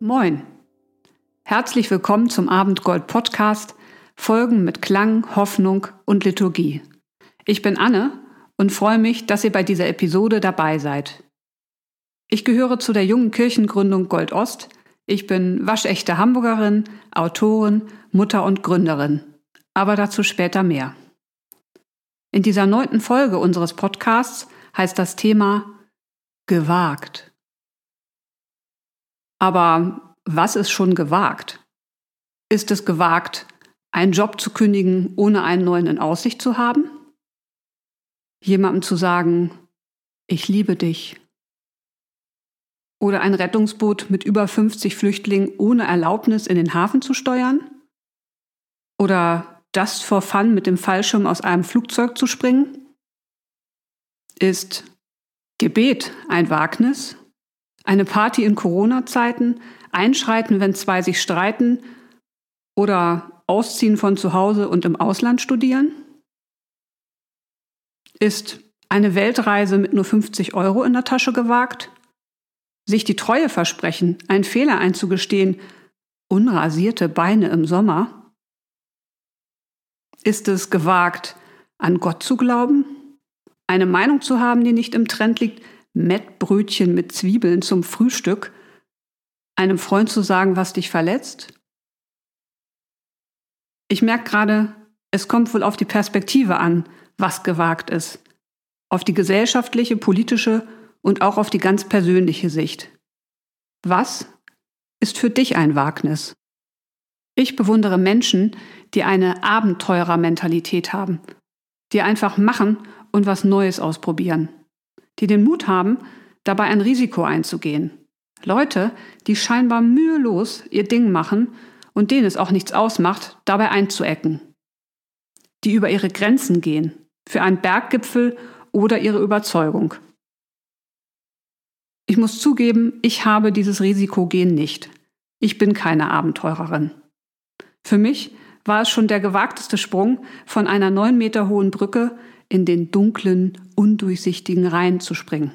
Moin. Herzlich willkommen zum Abendgold Podcast, Folgen mit Klang, Hoffnung und Liturgie. Ich bin Anne und freue mich, dass ihr bei dieser Episode dabei seid. Ich gehöre zu der jungen Kirchengründung Gold Ost. Ich bin waschechte Hamburgerin, Autorin, Mutter und Gründerin. Aber dazu später mehr. In dieser neunten Folge unseres Podcasts heißt das Thema gewagt. Aber was ist schon gewagt? Ist es gewagt, einen Job zu kündigen, ohne einen neuen in Aussicht zu haben? Jemandem zu sagen, ich liebe dich. Oder ein Rettungsboot mit über 50 Flüchtlingen ohne Erlaubnis in den Hafen zu steuern? Oder just for fun mit dem Fallschirm aus einem Flugzeug zu springen? Ist Gebet ein Wagnis? Eine Party in Corona-Zeiten, einschreiten, wenn zwei sich streiten oder ausziehen von zu Hause und im Ausland studieren? Ist eine Weltreise mit nur 50 Euro in der Tasche gewagt? Sich die Treue versprechen, einen Fehler einzugestehen, unrasierte Beine im Sommer? Ist es gewagt, an Gott zu glauben? Eine Meinung zu haben, die nicht im Trend liegt, Mettbrötchen mit Zwiebeln zum Frühstück, einem Freund zu sagen, was dich verletzt? Ich merke gerade, es kommt wohl auf die Perspektive an, was gewagt ist. Auf die gesellschaftliche, politische und auch auf die ganz persönliche Sicht. Was ist für dich ein Wagnis? Ich bewundere Menschen, die eine Abenteurermentalität haben, die einfach machen und was Neues ausprobieren die den Mut haben, dabei ein Risiko einzugehen. Leute, die scheinbar mühelos ihr Ding machen und denen es auch nichts ausmacht, dabei einzuecken. Die über ihre Grenzen gehen, für einen Berggipfel oder ihre Überzeugung. Ich muss zugeben, ich habe dieses Risikogehen nicht. Ich bin keine Abenteurerin. Für mich war es schon der gewagteste Sprung von einer neun Meter hohen Brücke in den dunklen, undurchsichtigen Rhein zu springen.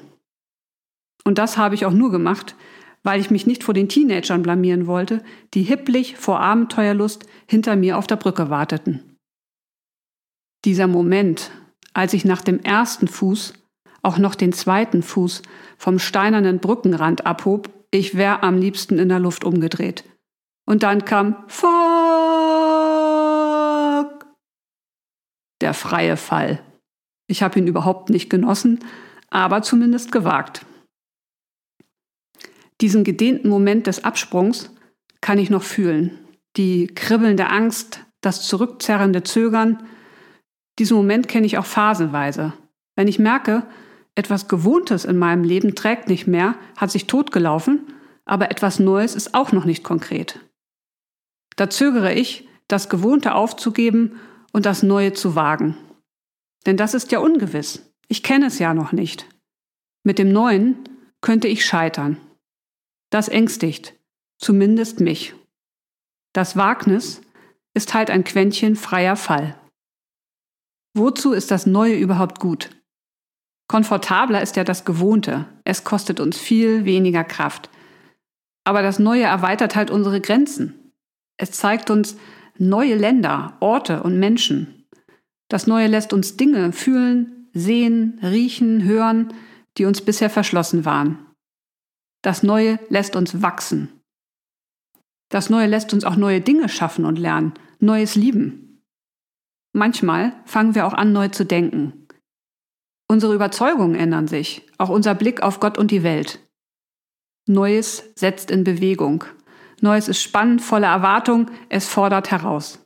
Und das habe ich auch nur gemacht, weil ich mich nicht vor den Teenagern blamieren wollte, die hipplich vor Abenteuerlust hinter mir auf der Brücke warteten. Dieser Moment, als ich nach dem ersten Fuß auch noch den zweiten Fuß vom steinernen Brückenrand abhob, ich wäre am liebsten in der Luft umgedreht. Und dann kam Fuck! Der freie Fall. Ich habe ihn überhaupt nicht genossen, aber zumindest gewagt. Diesen gedehnten Moment des Absprungs kann ich noch fühlen. Die kribbelnde Angst, das zurückzerrende Zögern. Diesen Moment kenne ich auch phasenweise. Wenn ich merke, etwas Gewohntes in meinem Leben trägt nicht mehr, hat sich totgelaufen, aber etwas Neues ist auch noch nicht konkret. Da zögere ich, das Gewohnte aufzugeben und das Neue zu wagen. Denn das ist ja ungewiss. Ich kenne es ja noch nicht. Mit dem Neuen könnte ich scheitern. Das ängstigt, zumindest mich. Das Wagnis ist halt ein Quäntchen freier Fall. Wozu ist das Neue überhaupt gut? Komfortabler ist ja das Gewohnte. Es kostet uns viel weniger Kraft. Aber das Neue erweitert halt unsere Grenzen. Es zeigt uns neue Länder, Orte und Menschen. Das Neue lässt uns Dinge fühlen, sehen, riechen, hören, die uns bisher verschlossen waren. Das Neue lässt uns wachsen. Das Neue lässt uns auch neue Dinge schaffen und lernen, Neues lieben. Manchmal fangen wir auch an, neu zu denken. Unsere Überzeugungen ändern sich, auch unser Blick auf Gott und die Welt. Neues setzt in Bewegung. Neues ist spannend, voller Erwartung, es fordert heraus.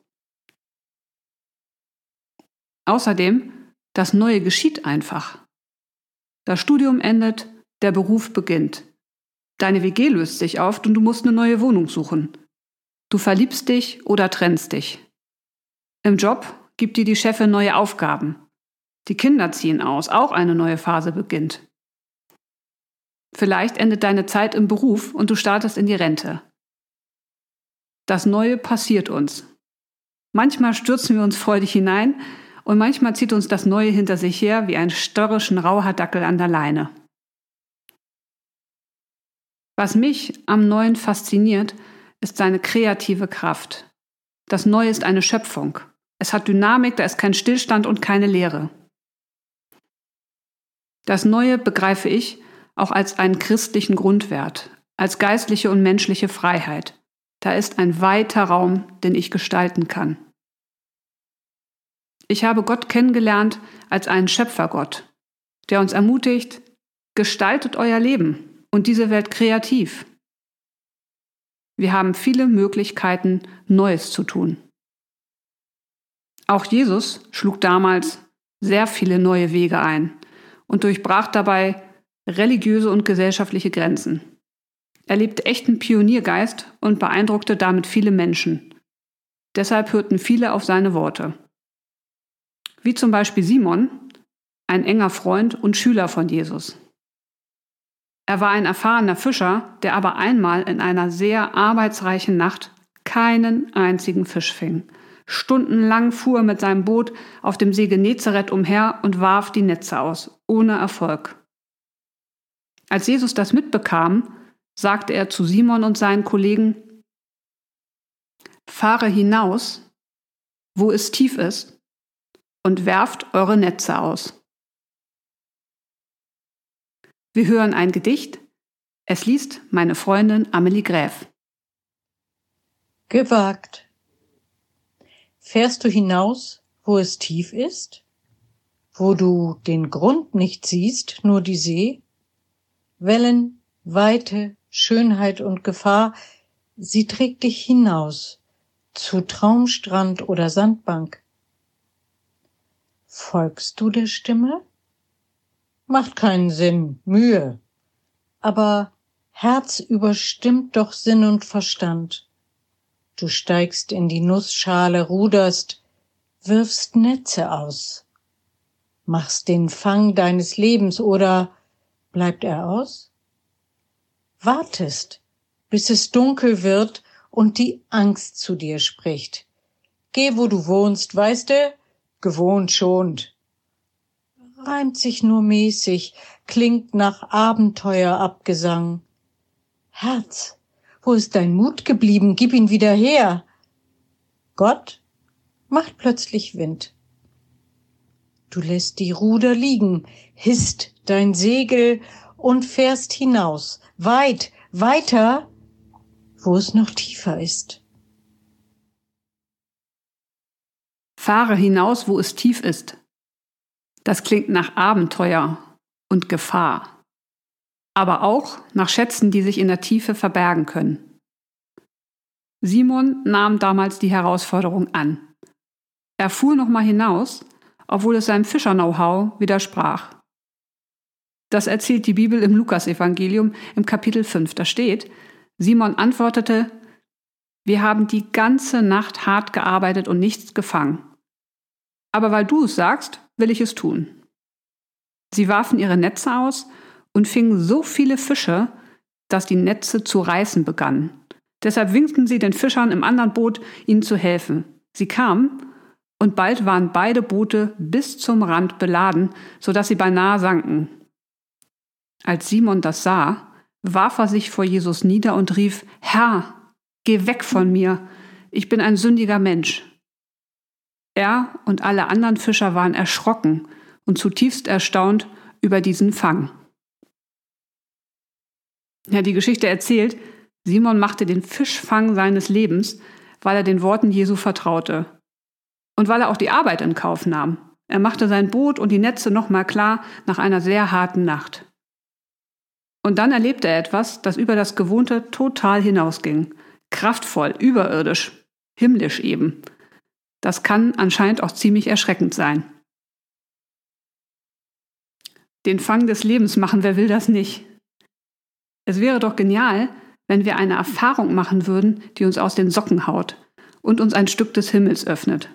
Außerdem, das Neue geschieht einfach. Das Studium endet, der Beruf beginnt. Deine WG löst sich auf und du musst eine neue Wohnung suchen. Du verliebst dich oder trennst dich. Im Job gibt dir die Chefin neue Aufgaben. Die Kinder ziehen aus, auch eine neue Phase beginnt. Vielleicht endet deine Zeit im Beruf und du startest in die Rente. Das Neue passiert uns. Manchmal stürzen wir uns freudig hinein, und manchmal zieht uns das Neue hinter sich her wie ein störrischen Rauhardackel an der Leine. Was mich am Neuen fasziniert, ist seine kreative Kraft. Das Neue ist eine Schöpfung. Es hat Dynamik, da ist kein Stillstand und keine Leere. Das Neue begreife ich auch als einen christlichen Grundwert, als geistliche und menschliche Freiheit. Da ist ein weiter Raum, den ich gestalten kann. Ich habe Gott kennengelernt als einen Schöpfergott, der uns ermutigt, gestaltet euer Leben und diese Welt kreativ. Wir haben viele Möglichkeiten, Neues zu tun. Auch Jesus schlug damals sehr viele neue Wege ein und durchbrach dabei religiöse und gesellschaftliche Grenzen. Er lebte echten Pioniergeist und beeindruckte damit viele Menschen. Deshalb hörten viele auf seine Worte. Wie zum Beispiel Simon, ein enger Freund und Schüler von Jesus. Er war ein erfahrener Fischer, der aber einmal in einer sehr arbeitsreichen Nacht keinen einzigen Fisch fing. Stundenlang fuhr er mit seinem Boot auf dem See Genezareth umher und warf die Netze aus, ohne Erfolg. Als Jesus das mitbekam, sagte er zu Simon und seinen Kollegen, Fahre hinaus, wo es tief ist, und werft eure Netze aus. Wir hören ein Gedicht. Es liest meine Freundin Amelie Gräf. Gewagt. Fährst du hinaus, wo es tief ist? Wo du den Grund nicht siehst, nur die See? Wellen, Weite, Schönheit und Gefahr, sie trägt dich hinaus zu Traumstrand oder Sandbank. Folgst du der Stimme? Macht keinen Sinn, Mühe. Aber Herz überstimmt doch Sinn und Verstand. Du steigst in die Nussschale, ruderst, wirfst Netze aus, machst den Fang deines Lebens oder Bleibt er aus? Wartest, bis es dunkel wird und die Angst zu dir spricht. Geh, wo du wohnst, weißt du? Gewohnt schont. Reimt sich nur mäßig, klingt nach Abenteuerabgesang. Herz, wo ist dein Mut geblieben? Gib ihn wieder her. Gott macht plötzlich Wind. Du lässt die Ruder liegen, hisst dein Segel und fährst hinaus, weit, weiter, wo es noch tiefer ist. Fahre hinaus, wo es tief ist. Das klingt nach Abenteuer und Gefahr, aber auch nach Schätzen, die sich in der Tiefe verbergen können. Simon nahm damals die Herausforderung an. Er fuhr nochmal hinaus, obwohl es seinem Fischer-Know-how widersprach. Das erzählt die Bibel im Lukasevangelium im Kapitel 5. Da steht, Simon antwortete, wir haben die ganze Nacht hart gearbeitet und nichts gefangen. Aber weil du es sagst, will ich es tun. Sie warfen ihre Netze aus und fingen so viele Fische, dass die Netze zu reißen begannen. Deshalb winkten sie den Fischern im anderen Boot, ihnen zu helfen. Sie kamen, und bald waren beide Boote bis zum Rand beladen, so dass sie beinahe sanken. Als Simon das sah, warf er sich vor Jesus nieder und rief, Herr, geh weg von mir, ich bin ein sündiger Mensch. Er und alle anderen Fischer waren erschrocken und zutiefst erstaunt über diesen Fang. Ja, die Geschichte erzählt, Simon machte den Fischfang seines Lebens, weil er den Worten Jesu vertraute und weil er auch die Arbeit in Kauf nahm. Er machte sein Boot und die Netze nochmal klar nach einer sehr harten Nacht. Und dann erlebte er etwas, das über das Gewohnte total hinausging. Kraftvoll, überirdisch, himmlisch eben. Das kann anscheinend auch ziemlich erschreckend sein. Den Fang des Lebens machen, wer will das nicht? Es wäre doch genial, wenn wir eine Erfahrung machen würden, die uns aus den Socken haut und uns ein Stück des Himmels öffnet.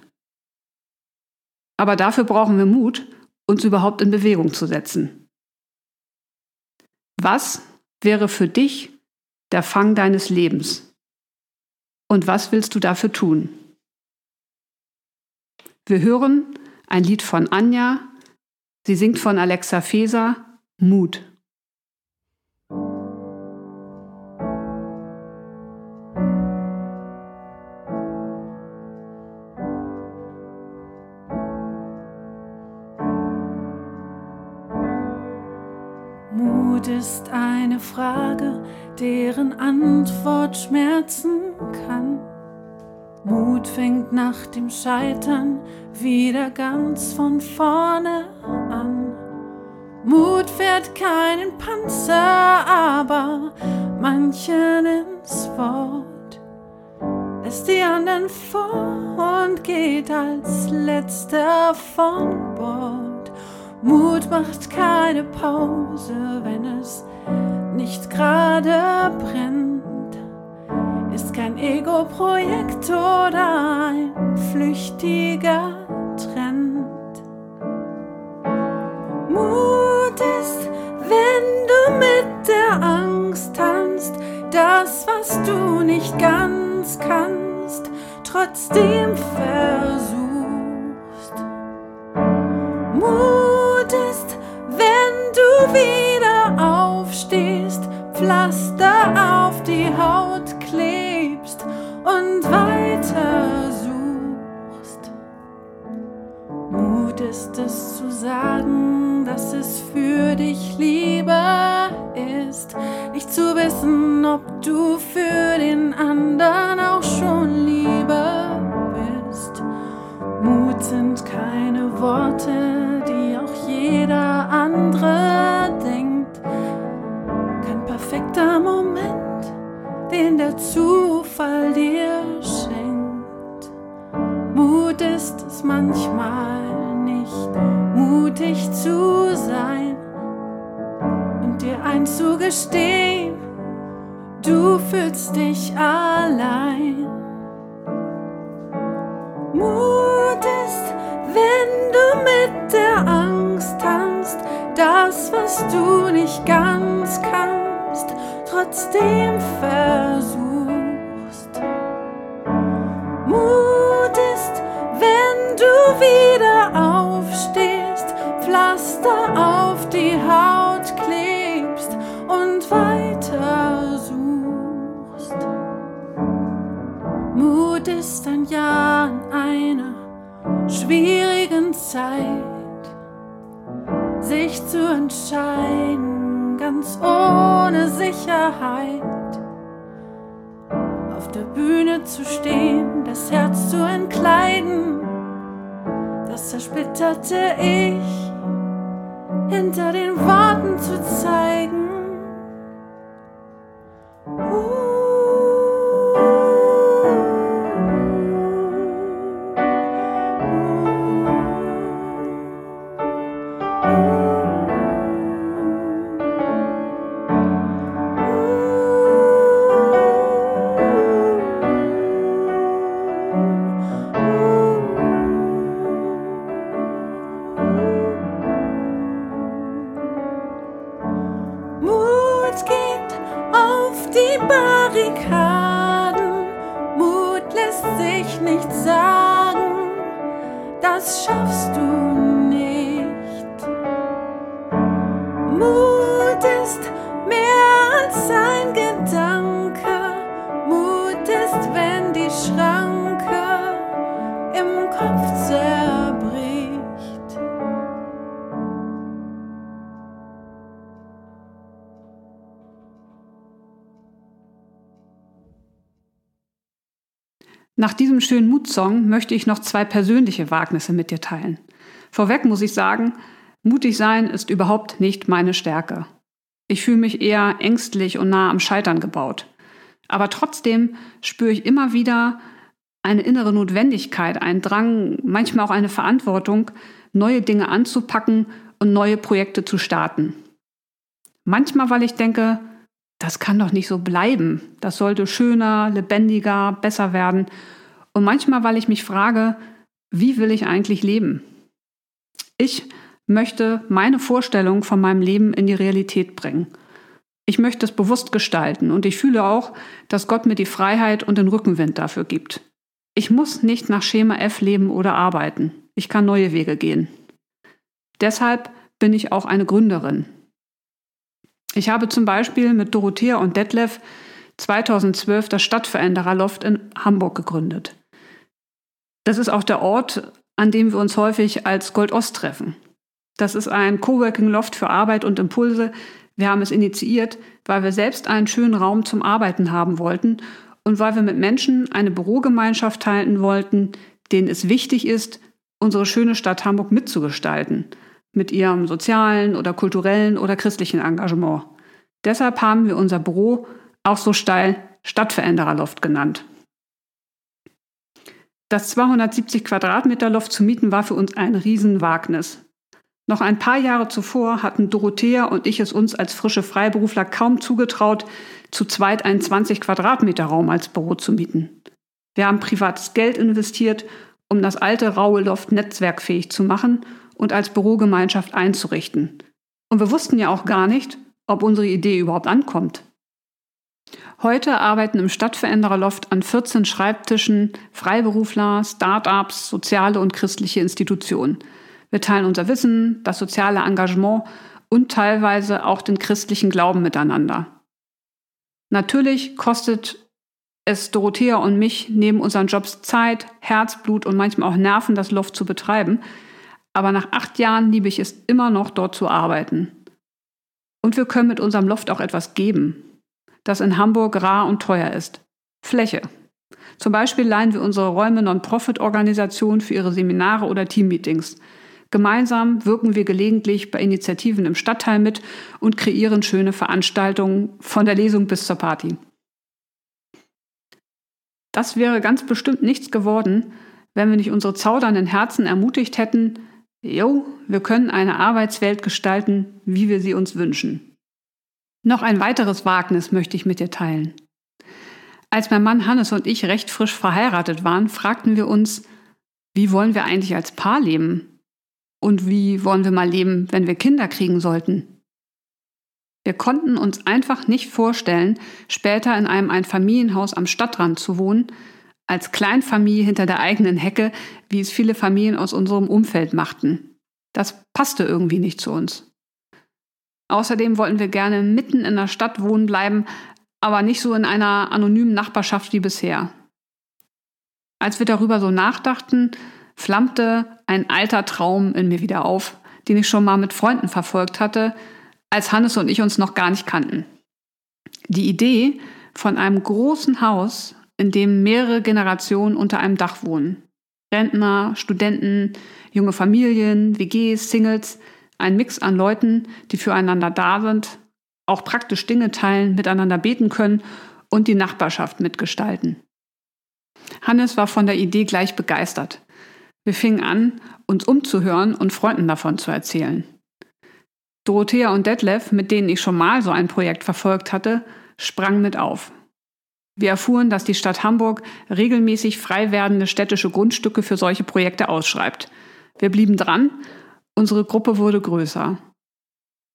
Aber dafür brauchen wir Mut, uns überhaupt in Bewegung zu setzen. Was wäre für dich der Fang deines Lebens? Und was willst du dafür tun? Wir hören ein Lied von Anja. Sie singt von Alexa Feser Mut. Mut ist eine Frage, deren Antwort schmerzen kann. Mut fängt nach dem Scheitern wieder ganz von vorne an. Mut fährt keinen Panzer, aber manchen ins Wort. Lässt die anderen vor und geht als letzter von Bord. Mut macht keine Pause, wenn es nicht gerade brennt ist kein Ego-Projekt oder ein flüchtiger Trend. Mut ist, wenn du mit der Angst tanzt, das, was du nicht ganz kannst, trotzdem versuchst. Mut ist, wenn du wieder aufstehst, Pflaster auf die Haut und weiter suchst. Mut ist es zu sagen, dass es für dich lieber ist, nicht zu wissen, ob du für den anderen auch schon lieber bist. Mut sind keine Worte, die auch jeder andere denkt. Kein perfekter Moment den der Zufall dir schenkt. Mut ist es manchmal nicht, mutig zu sein und dir einzugestehen, du fühlst dich allein. Mut ist, wenn du mit der Angst tanzt, das, was du nicht ganz kannst trotzdem versuchst. Mut ist, wenn du wieder aufstehst, Pflaster auf die Haut klebst und weiter suchst. Mut ist ein Ja in einer schwierigen Zeit, sich zu entscheiden ganz ohne Sicherheit. Auf der Bühne zu stehen, das Herz zu entkleiden, das zersplitterte Ich hinter den Worten zu zeigen. Nach diesem schönen Mutsong möchte ich noch zwei persönliche Wagnisse mit dir teilen. Vorweg muss ich sagen, mutig sein ist überhaupt nicht meine Stärke. Ich fühle mich eher ängstlich und nah am Scheitern gebaut. Aber trotzdem spüre ich immer wieder eine innere Notwendigkeit, einen Drang, manchmal auch eine Verantwortung, neue Dinge anzupacken und neue Projekte zu starten. Manchmal, weil ich denke, das kann doch nicht so bleiben. Das sollte schöner, lebendiger, besser werden. Und manchmal, weil ich mich frage, wie will ich eigentlich leben? Ich möchte meine Vorstellung von meinem Leben in die Realität bringen. Ich möchte es bewusst gestalten und ich fühle auch, dass Gott mir die Freiheit und den Rückenwind dafür gibt. Ich muss nicht nach Schema F leben oder arbeiten. Ich kann neue Wege gehen. Deshalb bin ich auch eine Gründerin. Ich habe zum Beispiel mit Dorothea und Detlef 2012 das Stadtverändererloft in Hamburg gegründet. Das ist auch der Ort, an dem wir uns häufig als Gold Ost treffen. Das ist ein Coworking Loft für Arbeit und Impulse, Wir haben es initiiert, weil wir selbst einen schönen Raum zum Arbeiten haben wollten und weil wir mit Menschen eine Bürogemeinschaft teilen wollten, denen es wichtig ist, unsere schöne Stadt Hamburg mitzugestalten, mit ihrem sozialen oder kulturellen oder christlichen Engagement. Deshalb haben wir unser Büro auch so steil Stadtverändererloft genannt. Das 270 Quadratmeter Loft zu mieten war für uns ein Riesenwagnis. Noch ein paar Jahre zuvor hatten Dorothea und ich es uns als frische Freiberufler kaum zugetraut, zu zweit einen 20 Quadratmeter Raum als Büro zu mieten. Wir haben privates Geld investiert, um das alte raue Loft netzwerkfähig zu machen und als Bürogemeinschaft einzurichten. Und wir wussten ja auch gar nicht, ob unsere Idee überhaupt ankommt. Heute arbeiten im Stadtverändererloft an 14 Schreibtischen Freiberufler, Start-ups, soziale und christliche Institutionen – wir teilen unser Wissen, das soziale Engagement und teilweise auch den christlichen Glauben miteinander. Natürlich kostet es Dorothea und mich neben unseren Jobs Zeit, Herzblut und manchmal auch Nerven, das Loft zu betreiben. Aber nach acht Jahren liebe ich es immer noch, dort zu arbeiten. Und wir können mit unserem Loft auch etwas geben, das in Hamburg rar und teuer ist. Fläche. Zum Beispiel leihen wir unsere Räume Non-Profit-Organisationen für ihre Seminare oder Teammeetings. Gemeinsam wirken wir gelegentlich bei Initiativen im Stadtteil mit und kreieren schöne Veranstaltungen von der Lesung bis zur Party. Das wäre ganz bestimmt nichts geworden, wenn wir nicht unsere zaudernden Herzen ermutigt hätten, jo, wir können eine Arbeitswelt gestalten, wie wir sie uns wünschen. Noch ein weiteres Wagnis möchte ich mit dir teilen. Als mein Mann Hannes und ich recht frisch verheiratet waren, fragten wir uns, wie wollen wir eigentlich als Paar leben? Und wie wollen wir mal leben, wenn wir Kinder kriegen sollten? Wir konnten uns einfach nicht vorstellen, später in einem Einfamilienhaus am Stadtrand zu wohnen, als Kleinfamilie hinter der eigenen Hecke, wie es viele Familien aus unserem Umfeld machten. Das passte irgendwie nicht zu uns. Außerdem wollten wir gerne mitten in der Stadt wohnen bleiben, aber nicht so in einer anonymen Nachbarschaft wie bisher. Als wir darüber so nachdachten, flammte ein alter Traum in mir wieder auf, den ich schon mal mit Freunden verfolgt hatte, als Hannes und ich uns noch gar nicht kannten. Die Idee von einem großen Haus, in dem mehrere Generationen unter einem Dach wohnen. Rentner, Studenten, junge Familien, WGs, Singles, ein Mix an Leuten, die füreinander da sind, auch praktisch Dinge teilen, miteinander beten können und die Nachbarschaft mitgestalten. Hannes war von der Idee gleich begeistert. Wir fingen an, uns umzuhören und Freunden davon zu erzählen. Dorothea und Detlef, mit denen ich schon mal so ein Projekt verfolgt hatte, sprangen mit auf. Wir erfuhren, dass die Stadt Hamburg regelmäßig frei werdende städtische Grundstücke für solche Projekte ausschreibt. Wir blieben dran, unsere Gruppe wurde größer.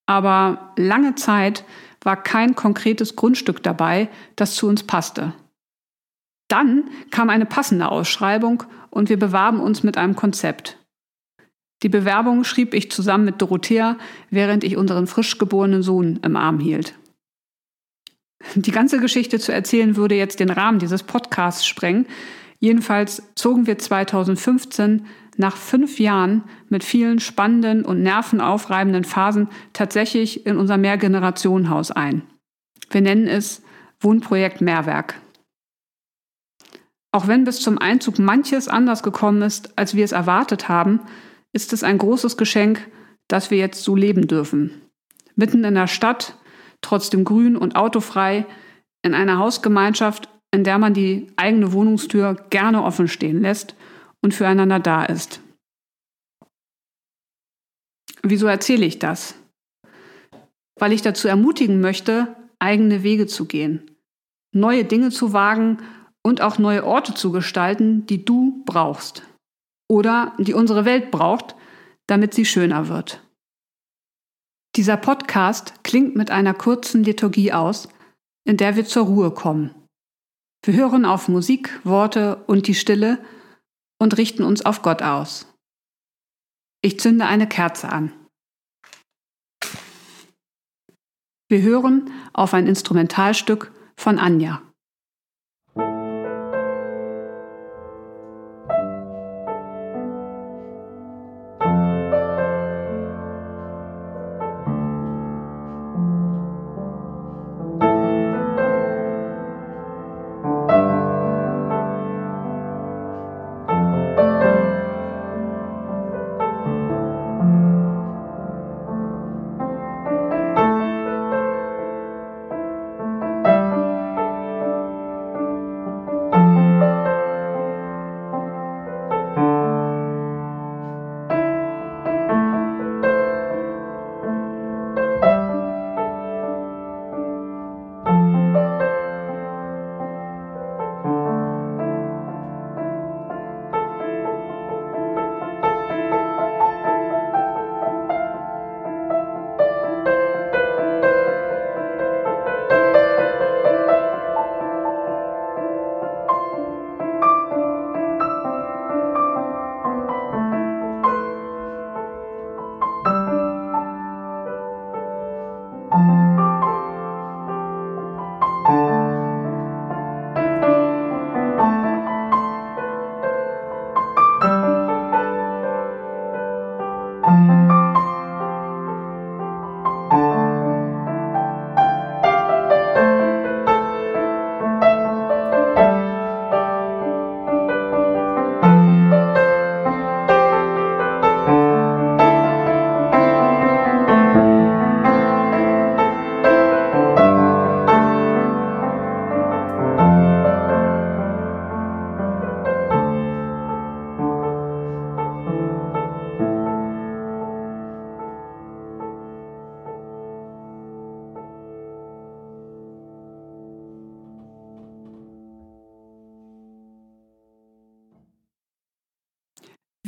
Aber lange Zeit war kein konkretes Grundstück dabei, das zu uns passte. Dann kam eine passende Ausschreibung und wir bewarben uns mit einem Konzept. Die Bewerbung schrieb ich zusammen mit Dorothea, während ich unseren frisch geborenen Sohn im Arm hielt. Die ganze Geschichte zu erzählen würde jetzt den Rahmen dieses Podcasts sprengen. Jedenfalls zogen wir 2015 nach fünf Jahren mit vielen spannenden und nervenaufreibenden Phasen tatsächlich in unser Mehrgenerationenhaus ein. Wir nennen es Wohnprojekt Mehrwerk. Auch wenn bis zum Einzug manches anders gekommen ist, als wir es erwartet haben, ist es ein großes Geschenk, dass wir jetzt so leben dürfen. Mitten in der Stadt, trotzdem grün und autofrei, in einer Hausgemeinschaft, in der man die eigene Wohnungstür gerne offen stehen lässt und füreinander da ist. Wieso erzähle ich das? Weil ich dazu ermutigen möchte, eigene Wege zu gehen, neue Dinge zu wagen und auch neue Orte zu gestalten, die du brauchst oder die unsere Welt braucht, damit sie schöner wird. Dieser Podcast klingt mit einer kurzen Liturgie aus, in der wir zur Ruhe kommen. Wir hören auf Musik, Worte und die Stille und richten uns auf Gott aus. Ich zünde eine Kerze an. Wir hören auf ein Instrumentalstück von Anja.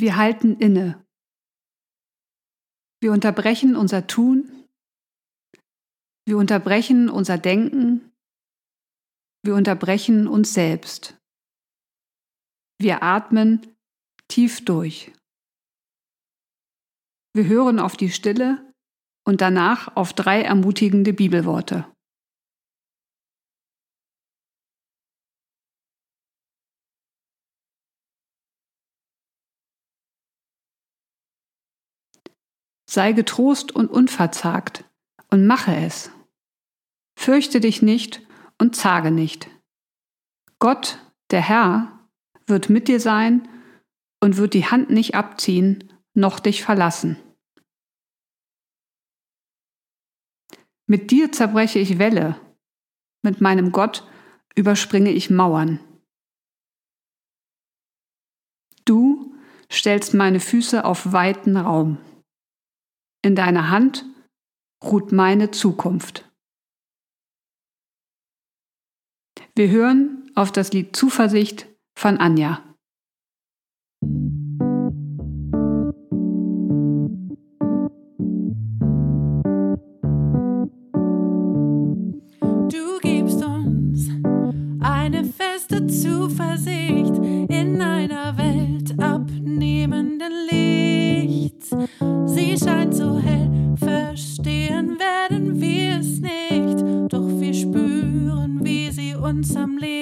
Wir halten inne. Wir unterbrechen unser Tun. Wir unterbrechen unser Denken. Wir unterbrechen uns selbst. Wir atmen tief durch. Wir hören auf die Stille und danach auf drei ermutigende Bibelworte. Sei getrost und unverzagt und mache es. Fürchte dich nicht und zage nicht. Gott, der Herr, wird mit dir sein und wird die Hand nicht abziehen, noch dich verlassen. Mit dir zerbreche ich Wälle, mit meinem Gott überspringe ich Mauern. Du stellst meine Füße auf weiten Raum. In deiner Hand ruht meine Zukunft. Wir hören auf das Lied Zuversicht von Anja. ensemble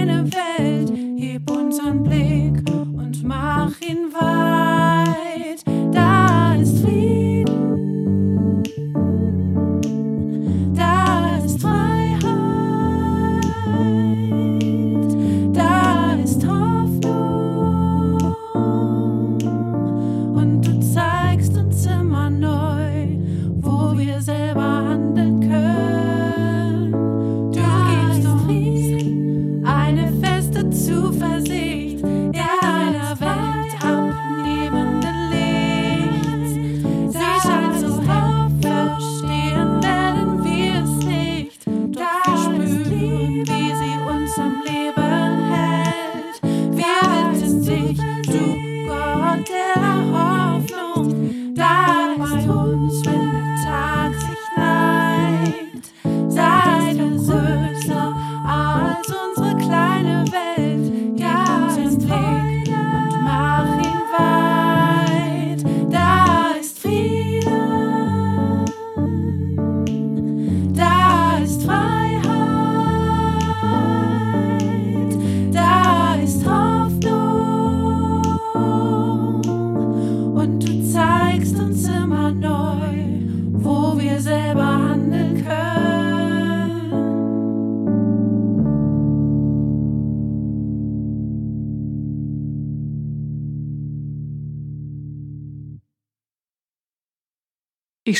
kind of.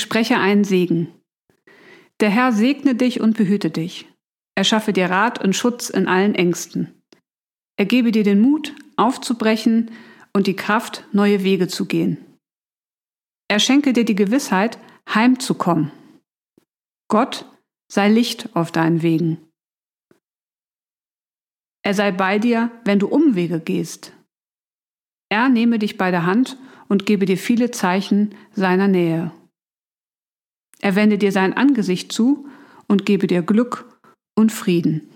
Spreche einen Segen. Der Herr segne dich und behüte dich. Er schaffe dir Rat und Schutz in allen Ängsten. Er gebe dir den Mut, aufzubrechen und die Kraft, neue Wege zu gehen. Er schenke dir die Gewissheit, heimzukommen. Gott sei Licht auf deinen Wegen. Er sei bei dir, wenn du Umwege gehst. Er nehme dich bei der Hand und gebe dir viele Zeichen seiner Nähe. Er wende dir sein Angesicht zu und gebe dir Glück und Frieden.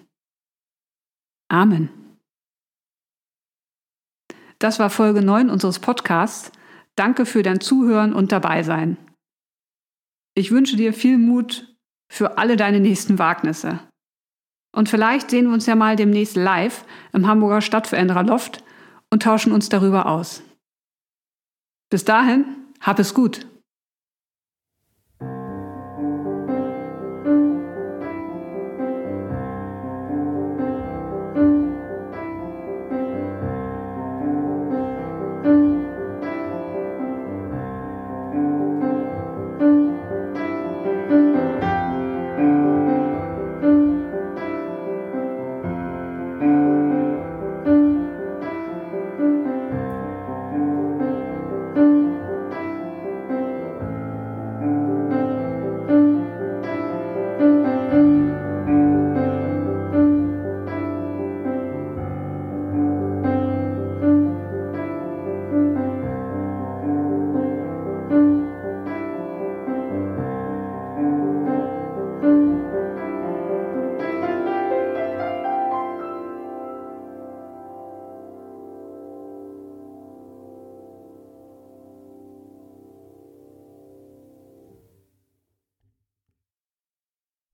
Amen. Das war Folge 9 unseres Podcasts. Danke für dein Zuhören und Dabeisein. Ich wünsche dir viel Mut für alle deine nächsten Wagnisse. Und vielleicht sehen wir uns ja mal demnächst live im Hamburger Stadtveränderer Loft und tauschen uns darüber aus. Bis dahin, hab es gut.